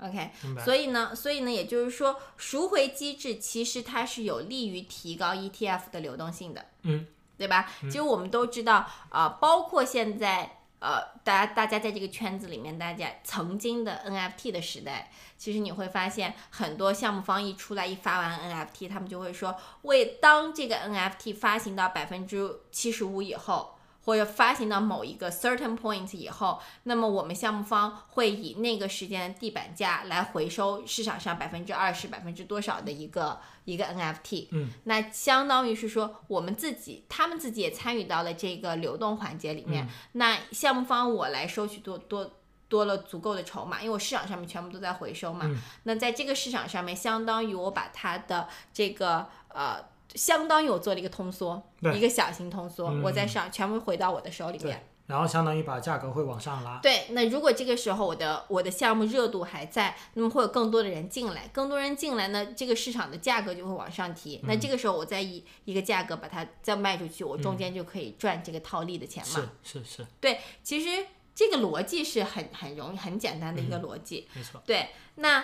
OK，所以呢，所以呢，也就是说，赎回机制其实它是有利于提高 ETF 的流动性的。嗯，对吧？其实我们都知道，啊，包括现在。呃，大家大家在这个圈子里面，大家曾经的 NFT 的时代，其实你会发现很多项目方一出来一发完 NFT，他们就会说，为当这个 NFT 发行到百分之七十五以后，或者发行到某一个 certain point 以后，那么我们项目方会以那个时间的地板价来回收市场上百分之二十、百分之多少的一个一个 NFT。嗯，那相当于是说，我们自己他们自己也参与到了这个流动环节里面。嗯那项目方我来收取多多。多了足够的筹码，因为我市场上面全部都在回收嘛。嗯那在这个市场上面，相当于我把它的这个呃，相当于我做了一个通缩，一个小型通缩，嗯。我在上全部回到我的手里面。然后相当于把价格会往上拉，对，那如果这个时候我的我的项目热度还在，那么会有更多的人进来，更多人进来呢，这个市场的价格就会往上提。那这个时候我再以一个价格把它再卖出去，我中间就可以赚这个套利的钱嘛。是是是，对，其实这个逻辑是很很容易、很简单的一个逻辑。没错，对，那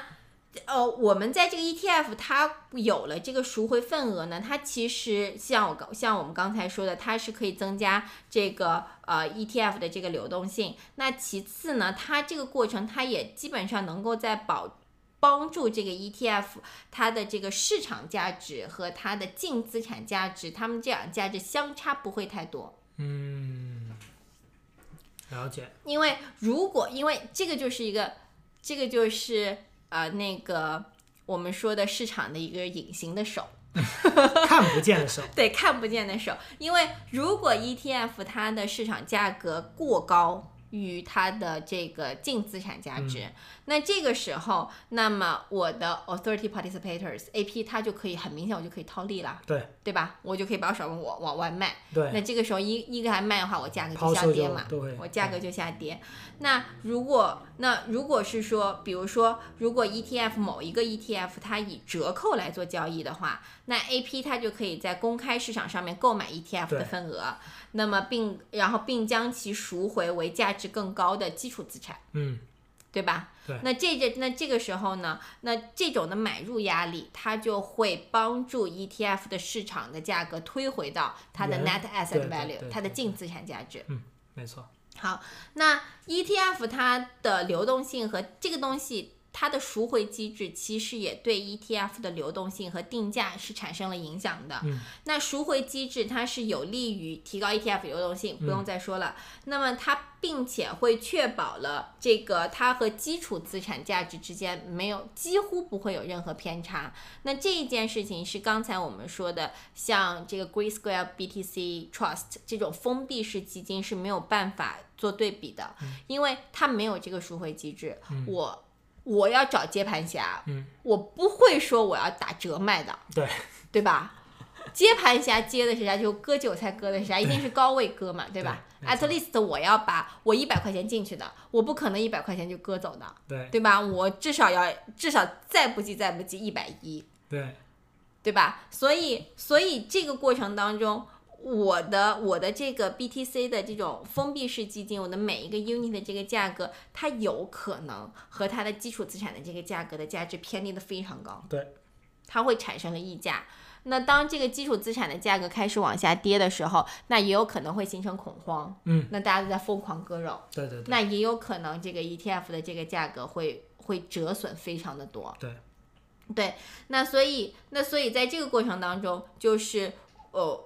呃，我们在这个 ETF 它有了这个赎回份额呢，它其实像我刚像我们刚才说的，它是可以增加这个呃 ETF 的这个流动性。那其次呢，它这个过程它也基本上能够在保。帮助这个 ETF 它的这个市场价值和它的净资产价值，它们这两价值相差不会太多。嗯，了解，因为如果因为这个就是一个，这个就是呃那个我们说的市场的一个隐形的手，[LAUGHS] 看不见的手，[LAUGHS] 对，看不见的手。因为如果 ETF 它的市场价格过高于它的这个净资产价值，那这个时候，那么我的 authority participators AP 它就可以很明显，我就可以套利了，对对吧？我就可以把手往往外卖。对那，这个时候一一个还卖的话，我价格就下跌嘛，就都会，我价格就下跌。那如果那如果是说，比如说，如果 ETF 某一个 ETF 它以折扣来做交易的话，那 AP 它就可以在公开市场上面购买 ETF 的份额，那么并然后并将其赎回为价值更高的基础资产。嗯，对吧？对那这这那这个时候呢，那这种的买入压力，它就会帮助 ETF 的市场的价格推回到它的 net asset value，它的净资产价值。嗯没错，好，那 ETF 它的流动性和这个东西。它的赎回机制其实也对 ETF 的流动性和定价是产生了影响的。嗯，那赎回机制它是有利于提高 ETF 流动性，不用再说了。那么它并且会确保了这个它和基础资产价值之间没有几乎不会有任何偏差。那这一件事情是刚才我们说的，像这个 Grayscale BTC Trust 这种封闭式基金是没有办法做对比的，因为它没有这个赎回机制。我。我要找接盘侠，嗯，我不会说我要打折卖的，对，对吧？接盘侠接的是啥？就割韭菜割的是啥？一定是高位割嘛，对吧？At least 我要把我一百块钱进去的，我不可能一百块钱就割走的，对，对吧？我至少要至少再不济再不济一百一，对，对吧？所以所以这个过程当中。我的我的这个 BTC 的这种封闭式基金，我的每一个 unit 的这个价格，它有可能和它的基础资产的这个价格的价值偏离的非常高，对，它会产生了溢价。那当这个基础资产的价格开始往下跌的时候，那也有可能会形成恐慌，嗯，那大家都在疯狂割肉，对对对，那也有可能这个 ETF 的这个价格会会折损非常的多，对，对，那所以那所以在这个过程当中，就是哦。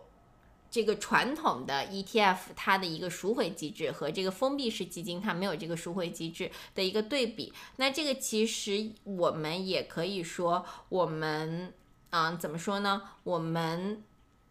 这个传统的 ETF 它的一个赎回机制和这个封闭式基金它没有这个赎回机制的一个对比，那这个其实我们也可以说，我们嗯怎么说呢？我们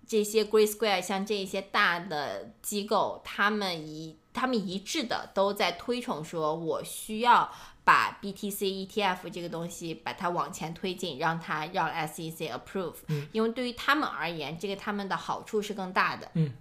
这些 Grey Square 像这些大的机构，他们一他们一致的都在推崇说，我需要。把 BTC ETF 这个东西把它往前推进，让它让 SEC approve，因为对于他们而言，这个他们的好处是更大的。嗯，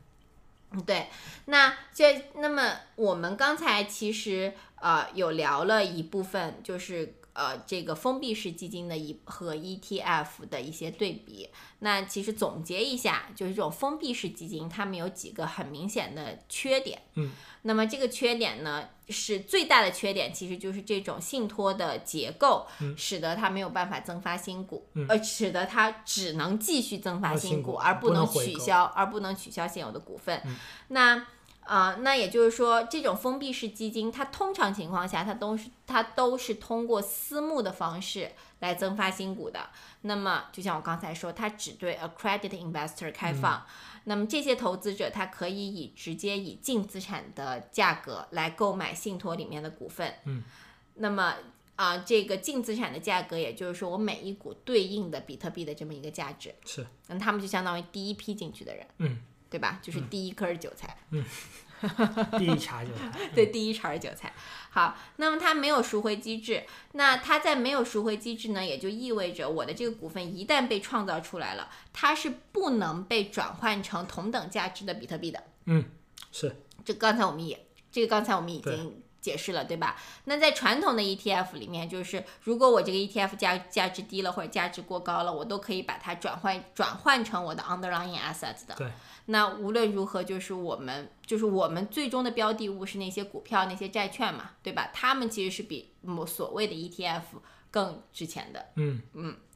对。那这那么我们刚才其实呃有聊了一部分，就是呃这个封闭式基金的一和 ETF 的一些对比。那其实总结一下，就是这种封闭式基金，它们有几个很明显的缺点。嗯。那么这个缺点呢，是最大的缺点，其实就是这种信托的结构，使得它没有办法增发新股，呃，使得它只能继续增发新股，而不能取消，而不能取消现有的股份。那啊，那也就是说，这种封闭式基金，它通常情况下，它都是它都是通过私募的方式来增发新股的。那么，就像我刚才说，它只对 accredited investor 开放。那么这些投资者他可以以直接以净资产的价格来购买信托里面的股份。嗯，那么啊，这个净资产的价格，也就是说我每一股对应的比特币的这么一个价值。是。那他们就相当于第一批进去的人。嗯，对吧？就是第一根韭菜。嗯。[LAUGHS] 第一茬韭菜，对，第一茬韭菜。好，那么它没有赎回机制，那它在没有赎回机制呢，也就意味着我的这个股份一旦被创造出来了，它是不能被转换成同等价值的比特币的。嗯，是。这刚才我们也，这个刚才我们已经解释了，对吧？那在传统的 ETF 里面，就是如果我这个 ETF 价价值低了或者价值过高了，我都可以把它转换转换成我的 underlying assets 的。对。那无论如何，就是我们就是我们最终的标的物是那些股票、那些债券嘛，对吧？它们其实是比某所谓的 ETF 更值钱的。嗯嗯，对。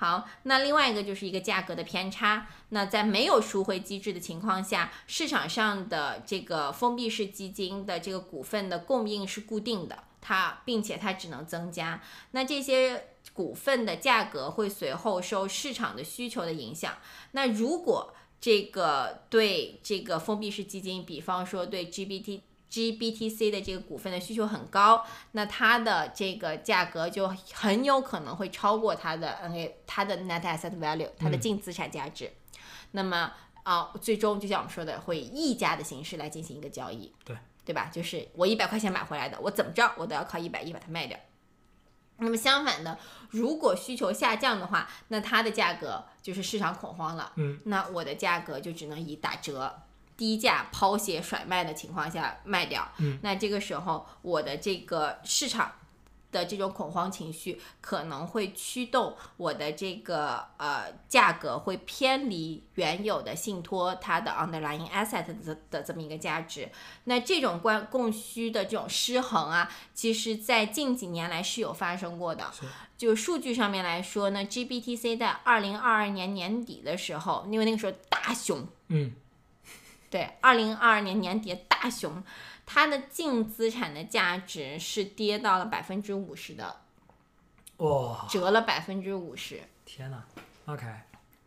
好，那另外一个就是一个价格的偏差。那在没有赎回机制的情况下，市场上的这个封闭式基金的这个股份的供应是固定的，它并且它只能增加。那这些股份的价格会随后受市场的需求的影响。那如果这个对这个封闭式基金，比方说对 GBT、GBTC 的这个股份的需求很高，那它的这个价格就很有可能会超过它的 NA 它的 Net Asset Value，它的净资产价值。那么啊，最终就像我们说的，会以溢价的形式来进行一个交易，对对吧？就是我一百块钱买回来的，我怎么着我都要靠一百亿把它卖掉。那么相反的，如果需求下降的话，那它的价格就是市场恐慌了。嗯，那我的价格就只能以打折、低价抛鞋甩卖的情况下卖掉。嗯，那这个时候我的这个市场。的这种恐慌情绪可能会驱动我的这个呃价格会偏离原有的信托它的 underlying asset 的的这么一个价值。那这种关供需的这种失衡啊，其实在近几年来是有发生过的。就数据上面来说呢，GBTC 在二零二二年年底的时候，因为那个时候大熊，嗯，对，二零二二年年底大熊。它的净资产的价值是跌到了百分之五十的，哇，折了百分之五十。天哪，OK，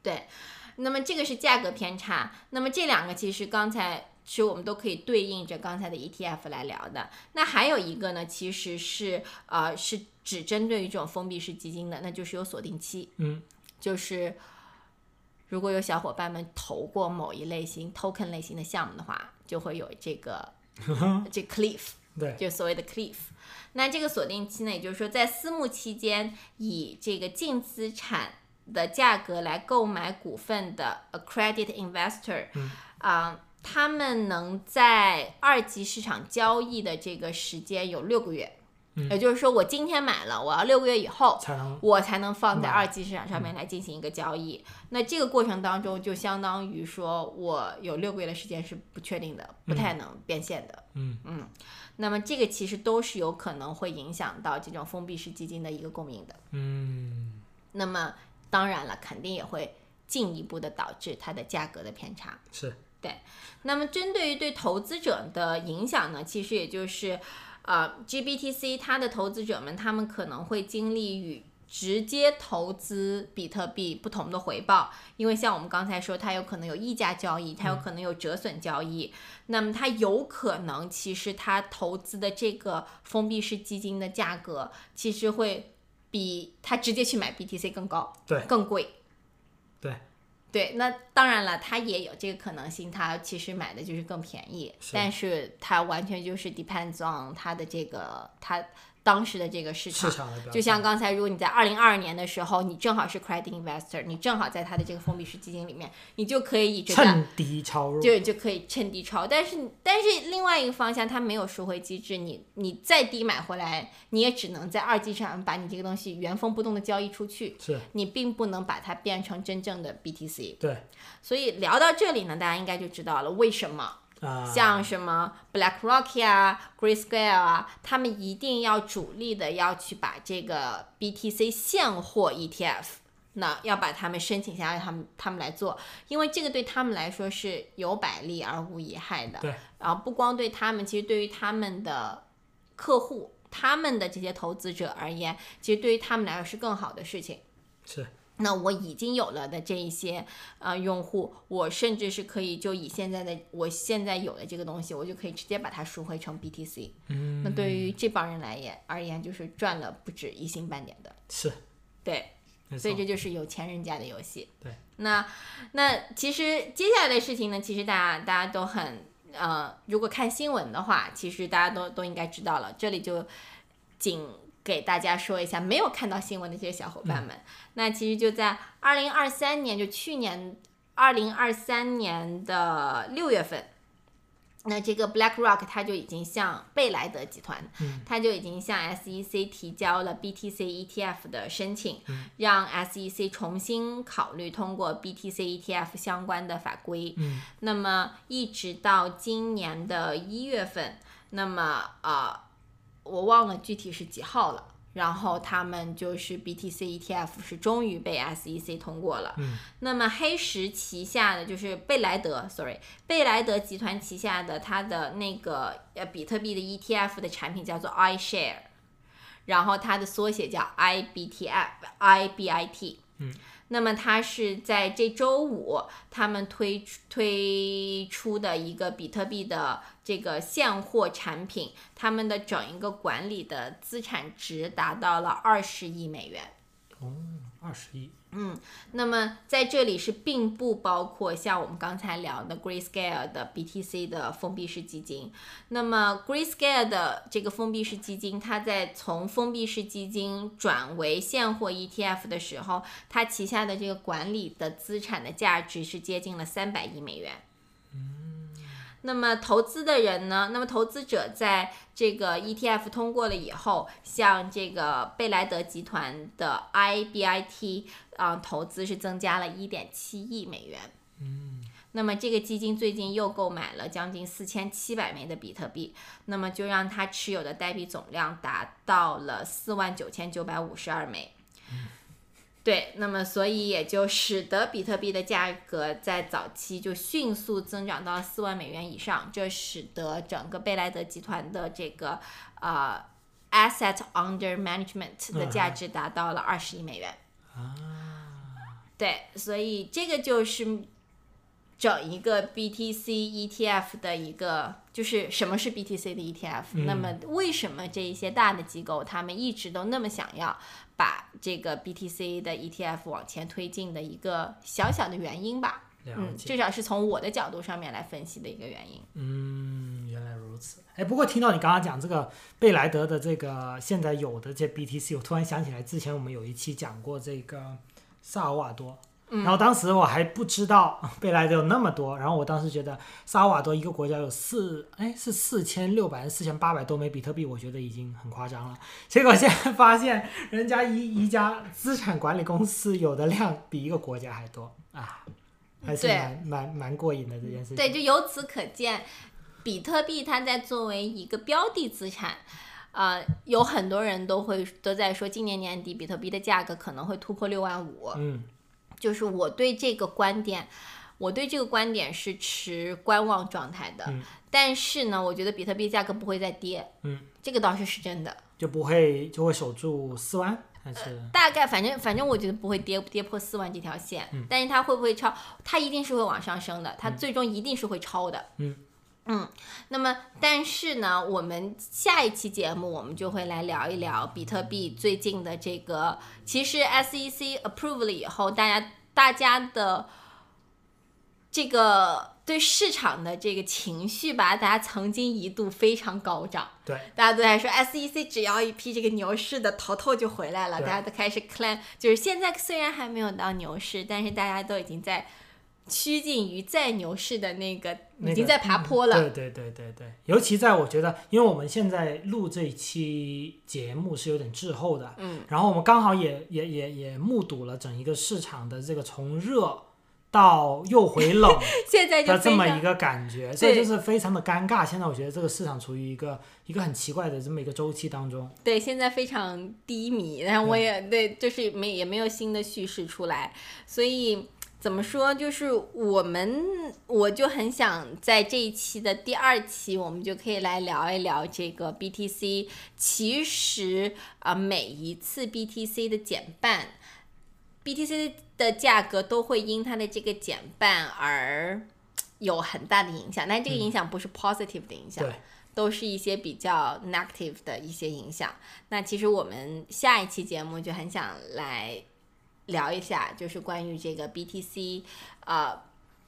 对，那么这个是价格偏差。那么这两个其实刚才其实我们都可以对应着刚才的 ETF 来聊的。那还有一个呢，其实是呃是只针对于这种封闭式基金的，那就是有锁定期。嗯，就是如果有小伙伴们投过某一类型 token 类型的项目的话，就会有这个 [LAUGHS] 这 cliff。对，就所谓的 cliff。那这个锁定期呢，也就是说在私募期间以这个净资产的价格来购买股份的 accredited investor，啊、他们能在二级市场交易的这个时间有六个月，也就是说我今天买了，我要六个月以后才能我才能放在二级市场上面来进行一个交易。那这个过程当中，就相当于说我有六个月的时间是不确定的，不太能变现的。嗯。嗯。那么这个其实都是有可能会影响到这种封闭式基金的一个供应的。嗯。那么当然了，肯定也会进一步的导致它的价格的偏差。是。对。那么针对于对投资者的影响呢，其实也就是，呃，GBTC 它的投资者们他们可能会经历与直接投资比特币不同的回报，因为像我们刚才说，它有可能有溢价交易，它有可能有折损交易，那么它有可能其实它投资的这个封闭式基金的价格其实会比它直接去买 BTC 更高，对。更贵。对对，那当然了，他也有这个可能性，他其实买的就是更便宜，是。但是它完全就是 depends on 它的这个它当时的这个市场。市场的，就像刚才，如果你在二零二二年的时候，你正好是 credit investor，你正好在它的这个封闭式基金里面，你就可以以这个趁低超入，就就可以趁低抄。但是但是另外一个方向，它没有赎回机制，你你再低买回来，你也只能在二级市场把你这个东西原封不动的交易出去，是你并不能把它变成真正的 BTC。对所以聊到这里呢，大家应该就知道了为什么啊，像什么 BlackRock 啊、Grayscale 啊，他们一定要主力的要去把这个 BTC 现货 ETF，那要把他们申请下来，他们他们来做，因为这个对他们来说是有百利而无一害的。对，然后不光对他们，其实对于他们的客户、他们的这些投资者而言，其实对于他们来说是更好的事情。是那我已经有了的这一些呃用户，我甚至是可以就以现在的我现在有的这个东西，我就可以直接把它赎回成 BTC。嗯那对于这帮人来言而言，就是赚了不止一星半点的。是对，所以这就是有钱人家的游戏。对，那那其实接下来的事情呢，其实大家大家都很呃，如果看新闻的话，其实大家都都应该知道了。这里就仅给大家说一下，没有看到新闻的这些小伙伴们，那其实就在二零二三年，就去年二零二三年的六月份。那这个 BlackRock 它就已经向贝莱德集团，嗯它就已经向 SEC 提交了 BTC ETF 的申请，让 SEC 重新考虑通过 BTC ETF 相关的法规。嗯那么一直到今年的一月份，那么呃，我忘了具体是几号了。然后他们就是 BTC ETF 是终于被 SEC 通过了。嗯那么黑石旗下的就是贝莱德，sorry，贝莱德集团旗下的它的那个呃比特币的 ETF 的产品叫做 iShare，然后它的缩写叫 IBTF，IBIT。嗯，那么它是在这周五他们推出推出的一个比特币的这个现货产品，他们的整一个管理的资产值达到了二十亿美元。哦，二十亿，嗯那么在这里是并不包括像我们刚才聊的 Grayscale 的 BTC 的封闭式基金。那么 Grayscale 的这个封闭式基金，它在从封闭式基金转为现货 ETF 的时候，它旗下的这个管理的资产的价值是接近了三百亿美元。那么投资的人呢？那么投资者在这个 ETF 通过了以后，像这个贝莱德集团的 IBIT 啊、投资是增加了一点七亿美元。嗯那么这个基金最近又购买了将近四千七百枚的比特币，那么就让它持有的代币总量达到了四万九千九百五十二枚。对，那么所以也就使得比特币的价格在早期就迅速增长到四万美元以上，这使得整个贝莱德集团的这个呃 asset under management 的价值达到了二十亿美元。啊，对，所以这个就是整一个 BTC ETF 的一个，就是什么是 BTC 的 ETF？、嗯那么为什么这一些大的机构他们一直都那么想要把这个 BTC 的 ETF 往前推进的一个小小的原因吧？嗯，至少是从我的角度上面来分析的一个原因。嗯，原来如此。哎，不过听到你刚刚讲这个贝莱德的这个现在有的这 BTC，我突然想起来，之前我们有一期讲过这个萨尔瓦多。然后当时我还不知道贝莱德有那么多，然后我当时觉得萨尔瓦多一个国家有四，哎是四千六百还是四千八百多枚比特币，我觉得已经很夸张了。结果现在发现人家一一家资产管理公司有的量比一个国家还多啊，还是蛮蛮蛮过瘾的这件事情。对，就由此可见，比特币它在作为一个标的资产。呃，有很多人都会都在说，今年年底比特币的价格可能会突破六万五。嗯就是我对这个观点，我对这个观点是持观望状态的。嗯但是呢，我觉得比特币价格不会再跌，嗯，这个倒是是真的。就不会就会守住四万，还是大概反正反正我觉得不会跌跌破四万这条线，嗯但是它会不会超？它一定是会往上升的，它最终一定是会超的。嗯嗯，那么但是呢，我们下一期节目我们就会来聊一聊比特币最近的这个，其实 SEC approve 了以后，大家大家的这个对市场的这个情绪吧，大家曾经一度非常高涨。对大家都在说 SEC 只要一批这个牛市的头头就回来了，大家都开始 claim，就是现在虽然还没有到牛市，但是大家都已经在趋近于在牛市的那个，已经在爬坡了。对对对对对，尤其在我觉得，因为我们现在录这一期节目是有点滞后的，嗯，然后我们刚好也也也也目睹了整一个市场的这个从热到又回冷 [LAUGHS] 现在就这么一个感觉，所以就是非常的尴尬。现在我觉得这个市场处于一个一个很奇怪的这么一个周期当中。对，现在非常低迷，然后我也对，就是没也没有新的叙事出来，所以怎么说，就是我们我就很想在这一期的第二期，我们就可以来聊一聊这个 BTC。其实啊、每一次 BTC 的减半，BTC 的价格都会因它的这个减半而有很大的影响，但这个影响不是 positive 的影响。对，都是一些比较 negative 的一些影响。那其实我们下一期节目就很想来聊一下，就是关于这个 BTC，呃，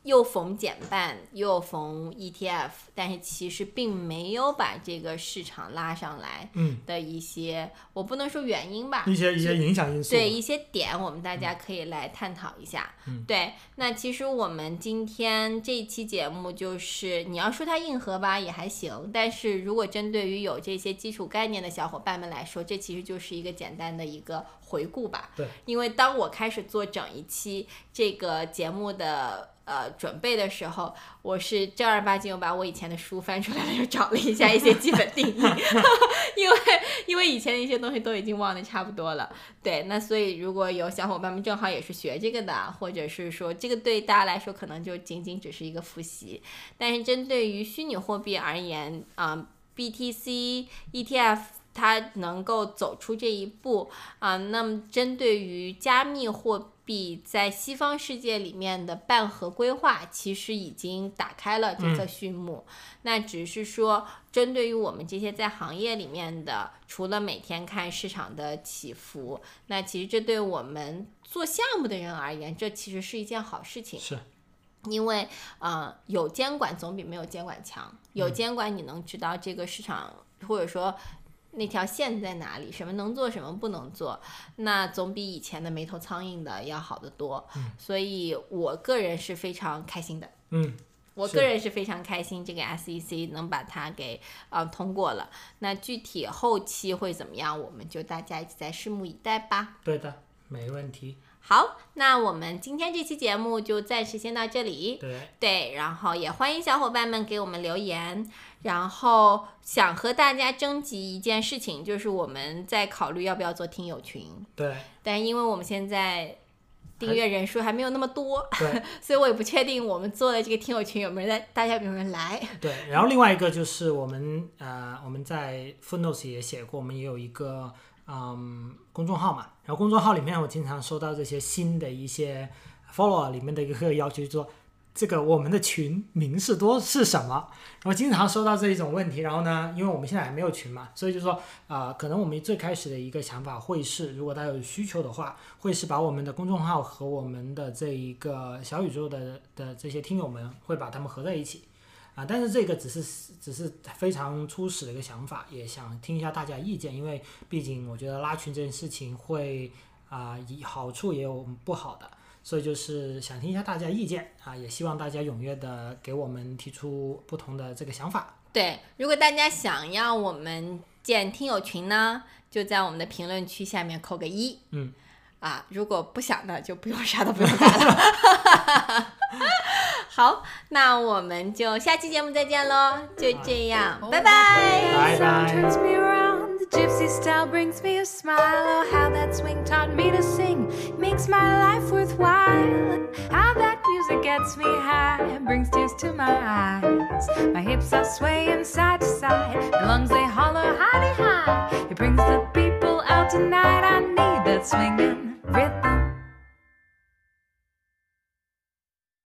又逢减半又逢 ETF，但是其实并没有把这个市场拉上来嗯，的一些，我不能说原因吧，一些一些影响因素。对一些点，我们大家可以来探讨一下。嗯对，那其实我们今天这一期节目，就是你要说它硬核吧，也还行。但是如果针对于有这些基础概念的小伙伴们来说，这其实就是一个简单的一个回顾吧。对，因为当我开始做整一期这个节目的。呃，准备的时候，我是正儿八经又把我以前的书翻出来了，又找了一下一些基本定义，[LAUGHS] 因为因为以前的一些东西都已经忘得差不多了。对，那所以如果有小伙伴们正好也是学这个的，或者是说这个对大家来说可能就仅仅只是一个复习，但是针对于虚拟货币而言，啊、b t c ETF 它能够走出这一步啊、那么针对于加密货币在西方世界里面的半合规划，其实已经打开了这个序幕。那只是说，针对于我们这些在行业里面的，除了每天看市场的起伏，那其实这对我们做项目的人而言，这其实是一件好事情。是，因为呃，有监管总比没有监管强。有监管，你能知道这个市场，或者说那条线在哪里，什么能做，什么不能做，那总比以前的没头苍蝇的要好得多。所以我个人是非常开心的。嗯，我个人是非常开心，这个 SEC 能把它给呃通过了。那具体后期会怎么样，我们就大家一起再拭目以待吧。对的，没问题。好，那我们今天这期节目就暂时先到这里。对，对，然后也欢迎小伙伴们给我们留言，然后想和大家征集一件事情，就是我们在考虑要不要做听友群，对但因为我们现在订阅人数还没有那么多，对 [LAUGHS] 所以我也不确定我们做的这个听友群有没有人在，大家有没有人来。对，然后另外一个就是我们呃我们在 Footnotes 也写过，我们也有一个嗯公众号嘛，然后公众号里面我经常收到这些新的一些 follower 里面的一个要求，就说这个我们的群名是多是什么？然后经常收到这一种问题，然后呢，因为我们现在还没有群嘛，所以就说啊、可能我们最开始的一个想法会是，如果大家有需求的话，会是把我们的公众号和我们的这一个小宇宙的的这些听友们会把它们合在一起。啊，但是这个只是只是非常初始的一个想法，也想听一下大家意见，因为毕竟我觉得拉群这件事情会啊、以好处也有不好的，所以就是想听一下大家意见啊，也希望大家踊跃的给我们提出不同的这个想法。对，如果大家想要我们建听友群呢，就在我们的评论区下面扣个一。嗯。啊，如果不想的就不用 [LAUGHS] 啥都不用打了。[LAUGHS] 好，那我们就下期节目再见喽，就这样，拜拜。拜 Sound 拜。 turns me around. The gypsy style brings me a smile. Oh, how that swing taught me to sing makes my life worthwhile. And how that music gets me high brings tears to my eyes. My hips are swaying side to side. My lungs they holler high high. It brings the people out tonight. I need that swinging rhythm.